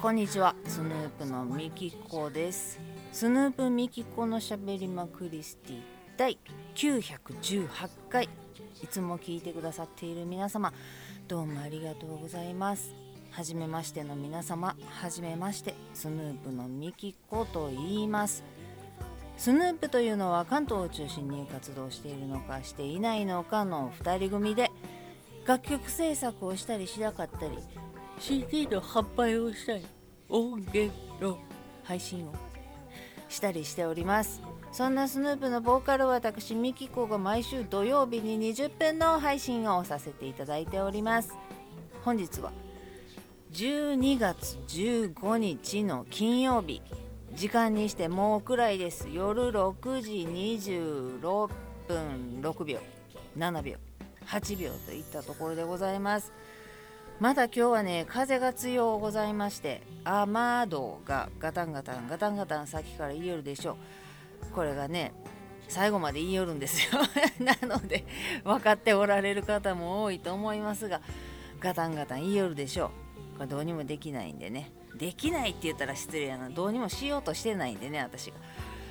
こんにちはスヌープのみきこです。スヌープみきこのしゃべりまクリスティ第918回。いつも聞いてくださっている皆様どうもありがとうございます。はじめましての皆様はじめましてスヌープのみきこと言います。スヌープというのは関東を中心に活動しているのかしていないのかの2人組で楽曲制作をしたりしなかったり CD の販売をしたり音源の配信をしたりしております。そんなスヌープのボーカル私ミキコが毎週土曜日に20分の配信をさせていただいております。本日は12月15日の金曜日。時間にしてもうくらいです。夜6時26分6秒。7秒。8秒といったところでございます。まだ今日はね風が強うございまして雨戸がガタンガタンガタンガタン先から言いよるでしょう。これがね最後まで言いよるんですよ。なので分かっておられる方も多いと思いますがガタンガタン言いよるでしょう。これどうにもできないんでね。できないって言ったら失礼やな。どうにもしようとしてないんでね私が。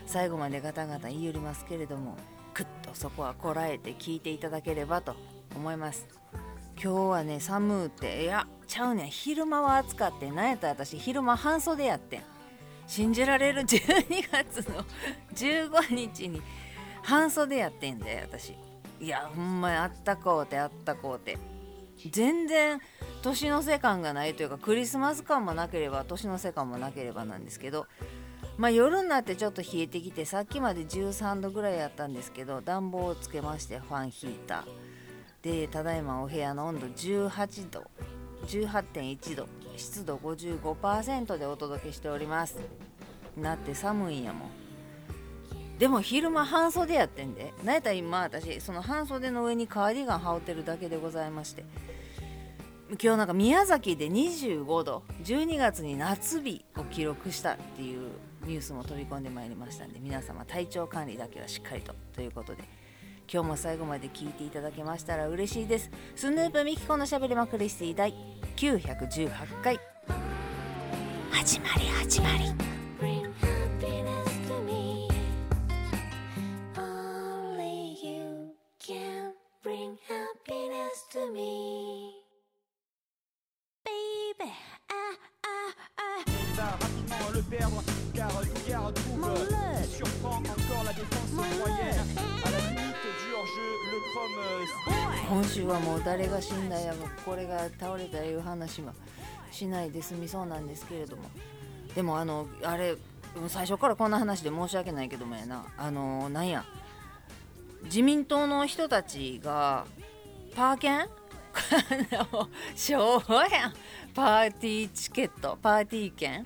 最後までガタンガタン言いよりますけれどもくっとそこはこらえて聞いていただければと思います。今日はね寒うていやちゃうねん。昼間は暑かってなんやったら私昼間半袖やってん。信じられる？12月の 15日に半袖やってんで私。いやほんまにあったこうてあったこうて。全然年の瀬感がないというかクリスマス感もなければ年の瀬感もなければなんですけどまあ夜になってちょっと冷えてきてさっきまで13度ぐらいやったんですけど暖房をつけましてファンヒーター。でただいまお部屋の温度18度18.1度湿度55%でお届けしております。なって寒いんやもん。でも昼間半袖やってんで。なんやったら今私その半袖の上にカーディガン羽織ってるだけでございまして。今日なんか宮崎で25度12月に夏日を記録したっていうニュースも飛び込んでまいりましたんで皆様体調管理だけはしっかりと。ということで。今日も最後まで聞いていただけましたら嬉しいです。スヌープミキコのしゃべりまくりスティ第918回始まり始まり。死んだやこれが倒れたいう話はしないで済みそうなんですけれども。でもあのあれ最初からこんな話で申し訳ないけどもやな。あのなんや。自民党の人たちがパーケン？昭和やん。パーティーチケット？パーティー券？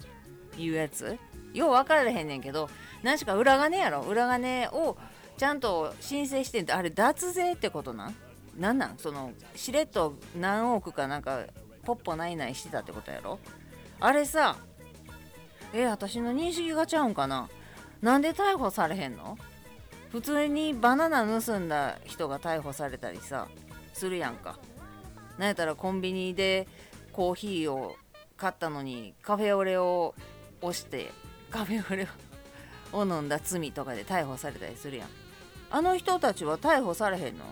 いうやつ？よう分からへんねんけど何しか裏金やろ。裏金をちゃんと申請してんってあれ脱税ってことなん？なんなん？そのしれっと何億かなんかポッポないないしてたってことやろ？あれさえ私の認識がちゃうんかな？なんで逮捕されへんの？普通にバナナ盗んだ人が逮捕されたりさするやんか。なんやったらコンビニでコーヒーを買ったのにカフェオレを押してカフェオレを飲んだ罪とかで逮捕されたりするやん。あの人たちは逮捕されへんの？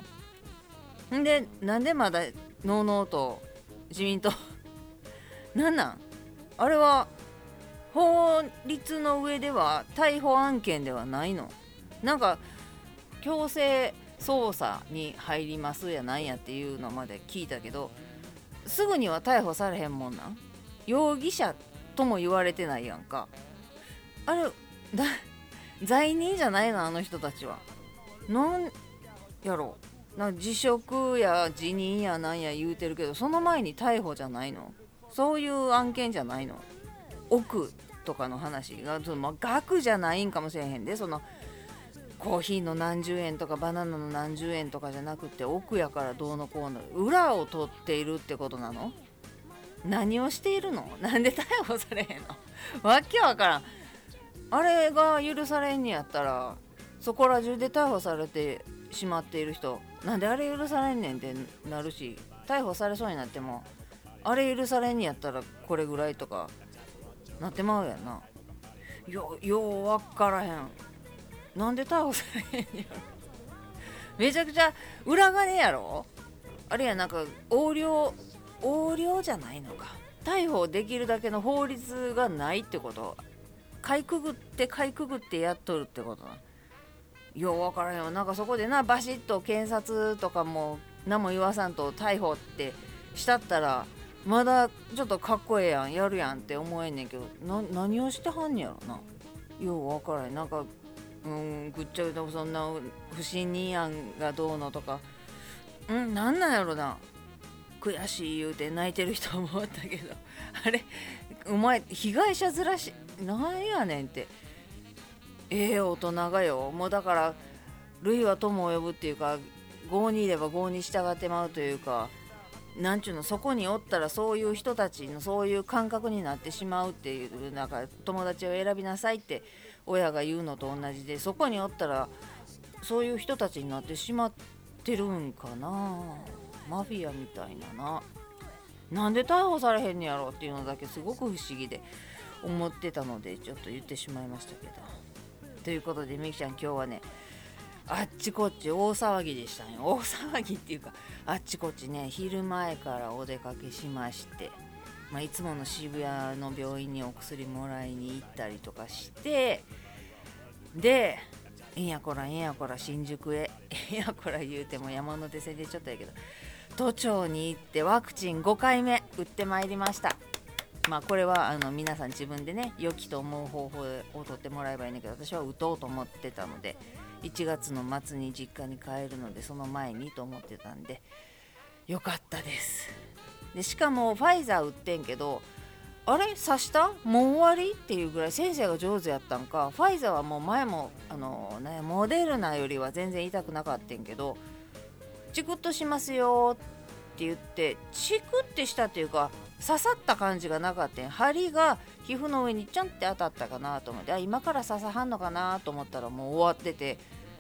んでなんでまだのうのうと自民党 なんなん？あれは法律の上では逮捕案件ではないの？なんか強制捜査に入りますやなんやっていうのまで聞いたけどすぐには逮捕されへんもんなん？容疑者とも言われてないやんか。あれだ罪人じゃないの？あの人たちは。なんやろな辞職や辞任やなんや言うてるけどその前に逮捕じゃないの？そういう案件じゃないの？億とかの話が、まあ、額じゃないんかもしれへんでそのコーヒーの何十円とかバナナの何十円とかじゃなくて奥やからどうのこうの裏を取っているってことなの？何をしているの？なんで逮捕されへんの？わけわからん。あれが許されんにやったらそこら中で逮捕されてしまっている人なんであれ許されんねんってなるし逮捕されそうになってもあれ許されんにやったらこれぐらいとかなってまうやんな。よよう分からへん。なんで逮捕されへんやろ。めちゃくちゃ裏金やろ。あれやなんか横領横領じゃないのか。逮捕できるだけの法律がないってこと。かいくぐってかいくぐってやっとるってこと。なよう分からへんわなんかそこでなバシッと検察とかも何も言わさんと逮捕ってしたったらまだちょっとかっこええやん。やるやんって思えんねんけど。な何をしてはんねやろな。よう分からへん。なんかうんぐっちゃぐちゃそんな不信任案がどうのとか。うんなんなんやろな。悔しい言うて泣いてる人もおったけど。あれお前被害者ずらしなんやねんって。ええ大人がよ。もうだから類は友を呼ぶっていうか業にいれば業に従ってまうというかなんちゅうのそこにおったらそういう人たちのそういう感覚になってしまうっていうなんか友達を選びなさいって親が言うのと同じでそこにおったらそういう人たちになってしまってるんかな。マフィアみたいなな。なんで逮捕されへんのやろっていうのだけすごく不思議で思ってたのでちょっと言ってしまいましたけど。ということでみきちゃん今日はねあっちこっち大騒ぎでしたね。大騒ぎっていうかあっちこっちね昼前からお出かけしまして、まあ、いつもの渋谷の病院にお薬もらいに行ったりとかしてでえんやこらえんやこら新宿へえんやこら言うても山手線でちょっとやけど都庁に行ってワクチン5回目打ってまいりました。まあこれはあの皆さん自分でね良きと思う方法を取ってもらえばいいんだけど私は打とうと思ってたので1月の末に実家に帰るのでその前にと思ってたんでよかったです。でしかもファイザー打ってんけどあれ？刺した？もう終わり？っていうぐらい先生が上手やったんかファイザーはもう前もあの、ね、モデルナよりは全然痛くなかったんけどチクッとしますよって言ってチクってしたっていうか刺さった感じがなかったん針が皮膚の上にちょんって当たったかなと思って。あ今から刺さはんのかなと思ったらもう終わってて。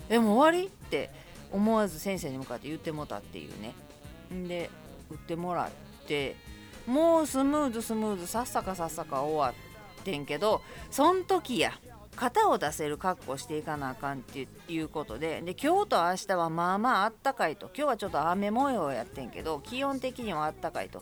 えもう終わりって思わず先生に向かって言ってもたっていうね。んで打ってもらって。もうスムーズスムーズさっさかさっさか終わってんけどそん時や型を出せる格好していかなあかんっていうことで。で今日と明日はまあまああったかいと。今日はちょっと雨模様やってんけど気温的にはあったかいと。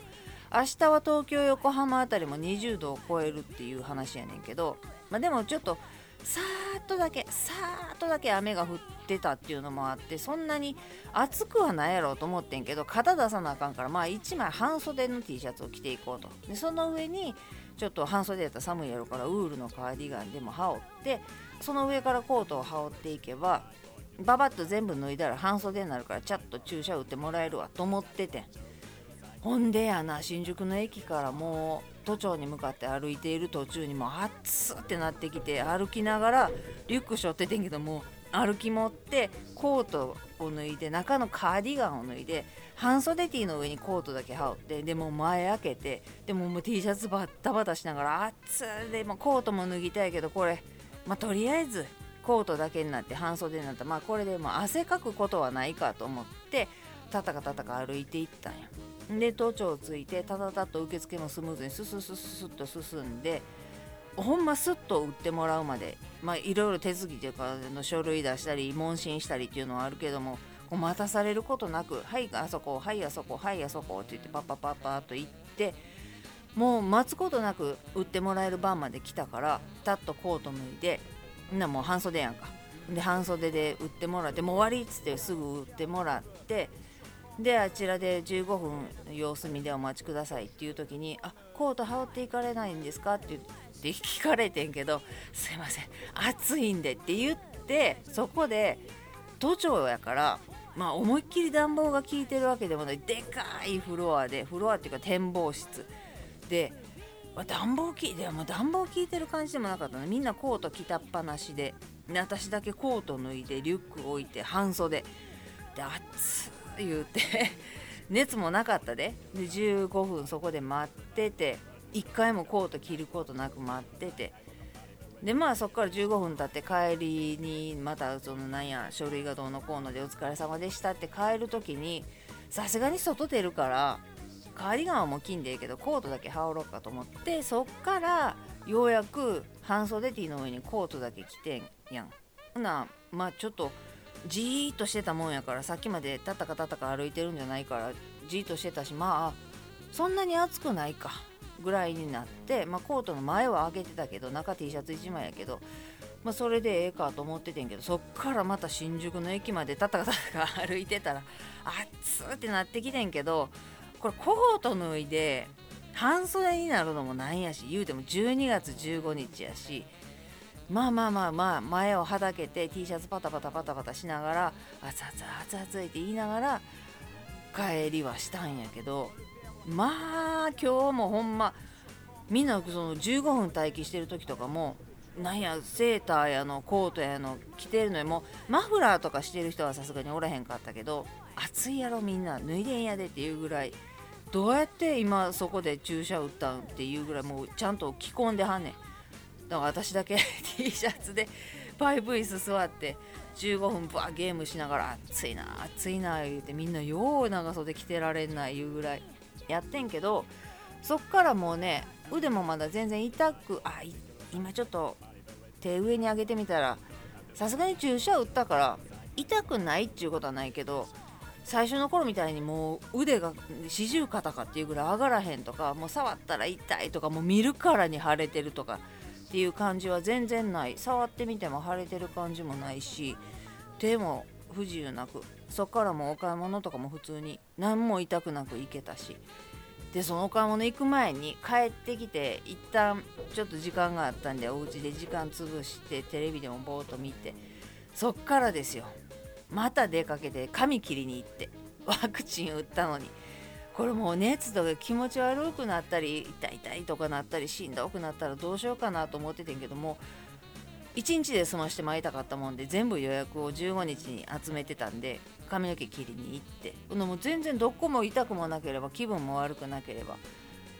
明日は東京横浜あたりも20度を超えるっていう話やねんけど、まあ、でもちょっとさーっとだけさーっとだけ雨が降ってたっていうのもあってそんなに暑くはないやろうと思ってんけど肩出さなあかんからまあ1枚半袖の T シャツを着ていこうと。でその上にちょっと半袖やったら寒いやろからウールのカーディガンでも羽織ってその上からコートを羽織っていけばババッと全部脱いだら半袖になるからちゃっと注射打ってもらえるわと思っててん。ほんでやな新宿の駅からもう都庁に向かって歩いている途中にもう暑ってなってきて歩きながらリュック背負っててんけどもう歩き持ってコートを脱いで中のカーディガンを脱いで半袖 T の上にコートだけ羽織ってでも前開けてでももう T シャツバッタバタしながら暑い。でもコートも脱ぎたいけどこれまあとりあえずコートだけになって半袖になった。まあこれでもう汗かくことはないかと思ってたたかたたか歩いていったんや。で都庁ついてたたたっと受付もスムーズにスススススッと進んでほんますっと売ってもらうまでまあいろいろ手続きというかの書類出したり問診したりっていうのはあるけどもこう待たされることなく「はいあそこはいあそこはいあそこ」って言ってパッパッパッパッと行ってもう待つことなく売ってもらえる番まで来たからたっとコート脱いでみんなもう半袖やんか。で半袖で売ってもらってもう終わりっつってすぐ売ってもらってであちらで15分様子見でお待ちくださいっていう時に「あコート羽織っていかれないんですか?」って言って聞かれてんけど「すいません暑いんで」って言ってそこで都庁やからまあ思いっきり暖房が効いてるわけでもない。でかいフロアでフロアっていうか展望室。でま暖房効いても暖房効いてる感じでもなかったの。みんなコート着たっぱなしで私だけコート脱いでリュック置いて半袖。で暑言うて 熱もなかったで。で15分そこで待ってて1回もコート着ることなく待ってて。でまあそこから15分経って帰りにまたそのなんや書類がどうのこうのでお疲れ様でしたって帰る時にさすがに外出るからカーディガンはもう着んでええけどコートだけ羽織ろうかと思ってそっからようやく半袖 T の上にコートだけ着てんやん。ほなまあちょっとじーっとしてたもんやからさっきまでたったかたったか歩いてるんじゃないからじーっとしてたしまあそんなに暑くないかぐらいになって、まあ、コートの前は開けてたけど中 T シャツ1枚やけど、まあ、それでええかと思っててんけどそっからまた新宿の駅までたたかたたか歩いてたら暑ってなってきてんけどこれコート脱いで半袖になるのもなんやし言うても12月15日やしまあまあまあまあ前をはだけて T シャツパタパタパタパタしながら熱々熱々って言いながら帰りはしたんやけどまあ今日もほんまみんなその15分待機してる時とかもなんやセーターやのコートやの着てるのにもうマフラーとかしてる人はさすがにおらへんかったけど暑いやろみんな脱いでんやでっていうぐらいどうやって今そこで注射打ったんっていうぐらいもうちゃんと着込んではんねん。だから私だけ T シャツでパイプ椅子座って15分バーゲームしながら暑いな暑いな言うてみんなよう長袖着てられないいうぐらいやってんけどそっからもうね腕もまだ全然痛くあ今ちょっと手上に上げてみたらさすがに注射打ったから痛くないっていうことはないけど最初の頃みたいにもう腕が四十肩かっていうぐらい上がらへんとかもう触ったら痛いとかもう見るからに腫れてるとかっていう感じは全然ない。触ってみても腫れてる感じもないし手も不自由なくそっからもお買い物とかも普通に何も痛くなく行けたし。でそのお買い物行く前に帰ってきて一旦ちょっと時間があったんでお家で時間潰してテレビでもぼーっと見てそっからですよ。また出かけて髪切りに行ってワクチン打ったのに。これもう熱とか気持ち悪くなったり痛い痛いとかなったりしんどくなったらどうしようかなと思っててんけども1日で済ましてまいたかったもんで全部予約を15日に集めてたんで髪の毛切りに行って。ほんでもう全然どこも痛くもなければ気分も悪くなければ。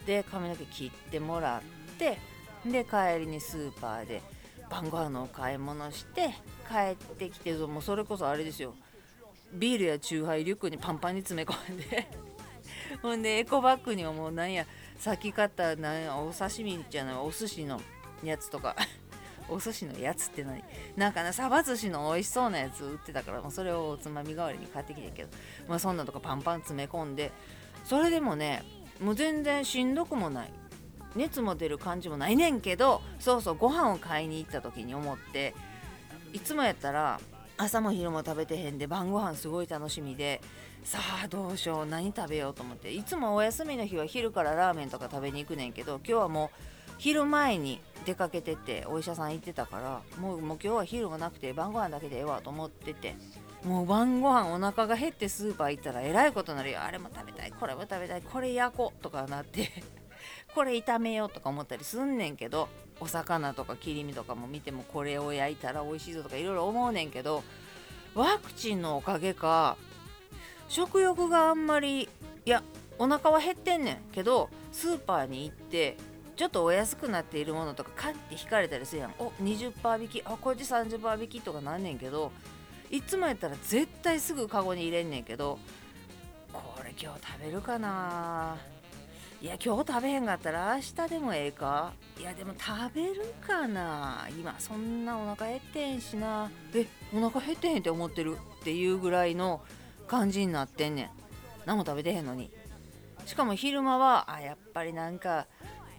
で髪の毛切ってもらってで帰りにスーパーで晩ご飯のお買い物して帰ってきてもうそれこそあれですよ。ビールやチューハイリュックにパンパンに詰め込んで ほんでエコバッグにはもうなんやさっき買ったなんやお刺身じゃないお寿司のやつとか。お寿司のやつって何？なんかなサバ寿司の美味しそうなやつ売ってたからもうそれをおつまみ代わりに買ってきてんけど。まあそんなとかパンパン詰め込んでそれでもねもう全然しんどくもない。熱も出る感じもないねんけどそうそうご飯を買いに行った時に思っていつもやったら朝も昼も食べてへんで晩ご飯すごい楽しみでさあどうしよう何食べようと思っていつもお休みの日は昼からラーメンとか食べに行くねんけど今日はもう昼前に出かけててお医者さん行ってたからもうもう今日は昼がなくて晩ご飯だけでええわと思っててもう晩ご飯お腹が減ってスーパー行ったらえらいことになるよ。あれも食べたいこれも食べたいこれ焼こうとかなって これ炒めようとか思ったりすんねんけどお魚とか切り身とかも見てもこれを焼いたら美味しいぞとかいろいろ思うねんけどワクチンのおかげか食欲があんまりいやお腹は減ってんねんけどスーパーに行ってちょっとお安くなっているものとかカッて引かれたりするやん。お20%引きあこっち30%引きとかなんねんけどいつもやったら絶対すぐカゴに入れんねんけどこれ今日食べるかないや今日食べへんかったら明日でもええか。いやでも食べるかな。今そんなお腹減ってんしな。えお腹減ってへんって思ってるっていうぐらいの感じになってんねん。何も食べてへんのに。しかも昼間はあやっぱりなんか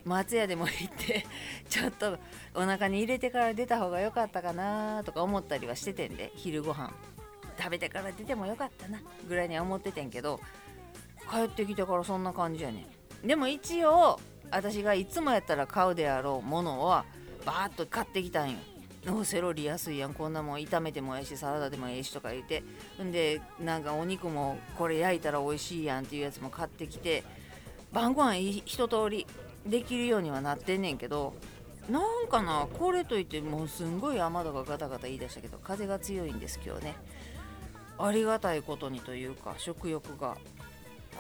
松屋でも行って ちょっとお腹に入れてから出た方が良かったかなとか思ったりはしててんで昼ご飯。食べてから出てもよかったなぐらいには思っててんけど帰ってきてからそんな感じやねん。でも一応私がいつもやったら買うであろうものはバーッと買ってきたんよ。おセロリ安いやん。こんなもん炒めてもええしサラダでもええしとか言って。んでなんかお肉もこれ焼いたら美味しいやんっていうやつも買ってきて晩ご飯一通りできるようにはなってんねんけどなんかなこれといってもうすんごい雨戸がガタガタ言い出したけど風が強いんです今日ね。ありがたいことにというか食欲が。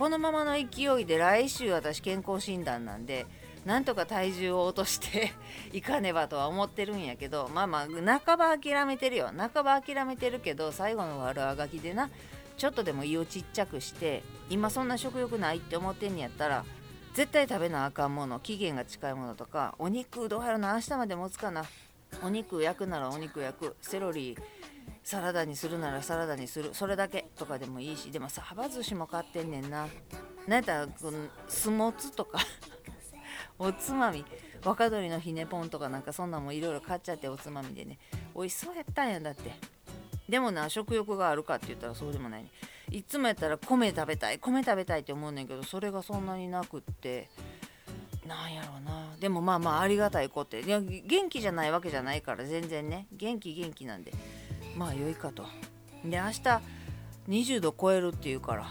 このままの勢いで来週私健康診断なんでなんとか体重を落として いかねばとは思ってるんやけどまあまあ半ば諦めてるよ。半ば諦めてるけど最後の悪あがきでなちょっとでも胃をちっちゃくして今そんな食欲ないって思ってんやったら絶対食べなあかんもの期限が近いものとかお肉どうやろな明日まで持つかな。お肉焼くならお肉焼く。セロリサラダにするならサラダにする。それだけとかでもいいし。でもサバ寿司も買ってんねんな。なんやったらこの酢もつとか。おつまみ。若鶏のひねポンとかなんかそんなんもいろいろ買っちゃっておつまみでね。美味しそうやったんやだって。でもな食欲があるかって言ったらそうでもないね。いつもやったら米食べたい。米食べたいって思うねんけどそれがそんなになくって。なんやろうな。でもまあまあありがたい子っていや元気じゃないわけじゃないから全然ね。元気元気なんで。まあ良いかと。で明日20度超えるっていうから。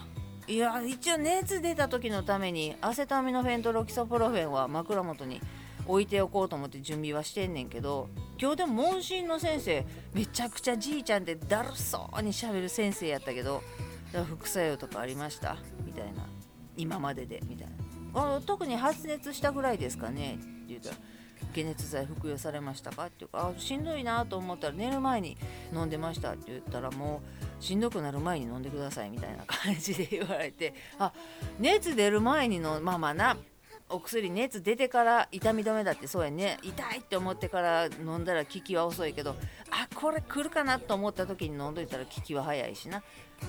いや一応熱出た時のためにアセトアミノフェンとロキソプロフェンは枕元に置いておこうと思って準備はしてんねんけど今日でも問診の先生めちゃくちゃじいちゃんでだるそうにしゃべる先生やったけど副作用とかありました？みたいな。今まででみたいな。あ特に発熱したぐらいですかね？って言ったら解熱剤服用されましたか？っていうかあしんどいなと思ったら寝る前に飲んでましたって言ったらもうしんどくなる前に飲んでくださいみたいな感じで言われてあ熱出る前にのまあまあなお薬熱出てから痛み止めだってそうやね。痛いって思ってから飲んだら効きは遅いけどあこれ来るかなと思った時に飲んどいたら効きは早いしな。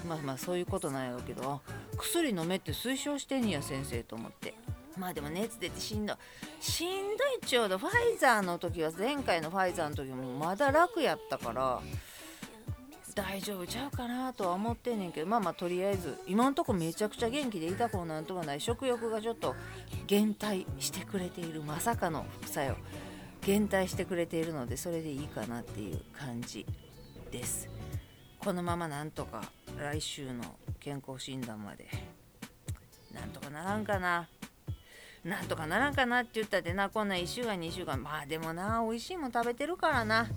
まあまあそういうことなんやろうけど薬飲めって推奨してんや先生と思って。まあでも熱出てしんどい。しんどいちょうどファイザーの時は前回のファイザーの時もまだ楽やったから大丈夫ちゃうかなとは思ってんねんけどまあまあとりあえず今のとこめちゃくちゃ元気で痛くもなんともない。食欲がちょっと減退してくれているまさかの副作用。減退してくれているのでそれでいいかなっていう感じです。このままなんとか来週の健康診断まで。なんとかならんかな。なんとかならんかなって言ったってなこんな1週間2週間まあでもな美味しいもん食べてるからな。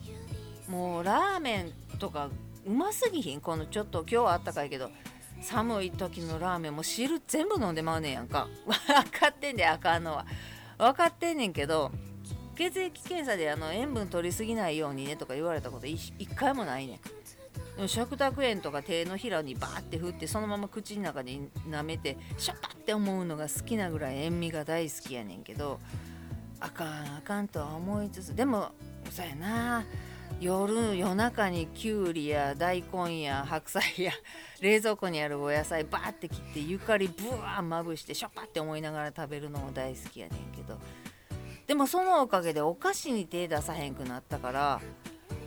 もうラーメンとかうますぎひんこのちょっと今日はあったかいけど。寒い時のラーメンも汁全部飲んでまうねんやんか。分かってんであかんのは。分かってんねんけど血液検査であの塩分取りすぎないようにねとか言われたこと一回もないねん。でも食卓塩とか手のひらにバーって振ってそのまま口の中に舐めてシャッパって思うのが好きなぐらい塩味が大好きやねんけどあかんあかんとは思いつつでもそうやな。夜夜中にきゅうりや大根や白菜や冷蔵庫にあるお野菜バーって切ってゆかりブワーまぶしてシャッパって思いながら食べるのも大好きやねんけどでもそのおかげでお菓子に手出さへんくなったから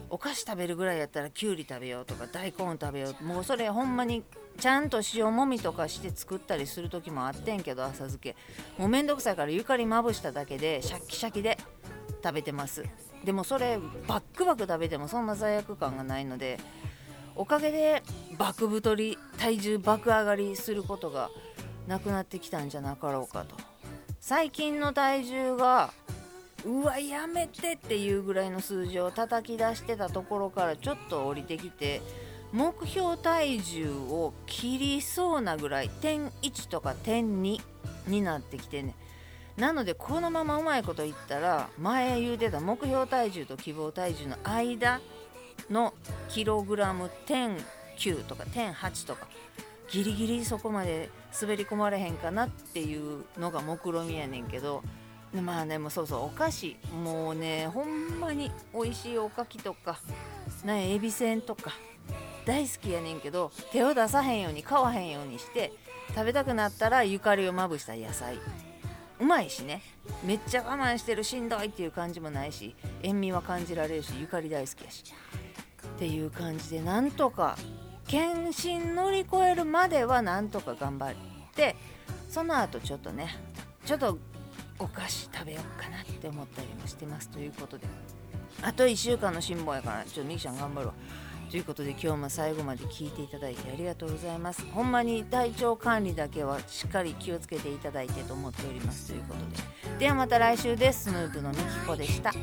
お菓子食べるぐらいやったらきゅうり食べようとか大根食べよう。もうそれほんまにちゃんと塩もみとかして作ったりする時もあってんけど浅漬け。もうめんどくさいからゆかりまぶしただけでシャッキシャキで食べてます。でもそれバックバク食べてもそんな罪悪感がないのでおかげで爆太り体重爆上がりすることがなくなってきたんじゃなかろうかと。最近の体重がうわやめてっていうぐらいの数字を叩き出してたところからちょっと降りてきて目標体重を切りそうなぐらい点1とか点2になってきてね。なのでこのままうまいこと言ったら前言うてた目標体重と希望体重の間のキログラム点9とか点8とかギリギリそこまで滑り込まれへんかなっていうのが目論見やねんけどまあねもうそうそうお菓子。もうねほんまに美味しいおかきとかねエビせんとか大好きやねんけど手を出さへんように買わへんようにして食べたくなったらゆかりをまぶした野菜。うまいしね。めっちゃ我慢してるしんどいっていう感じもないし塩味は感じられるしゆかり大好きやし。っていう感じでなんとか検診乗り越えるまではなんとか頑張ってその後ちょっとねちょっとお菓子食べようかなって思ったりもしてますということであと1週間の辛抱やからちょっとみきちゃん頑張ろうということで今日も最後まで聞いていただいてありがとうございます。ほんまに体調管理だけはしっかり気をつけていただいてと思っておりますということで。ではまた来週です。スヌープのみきこでした。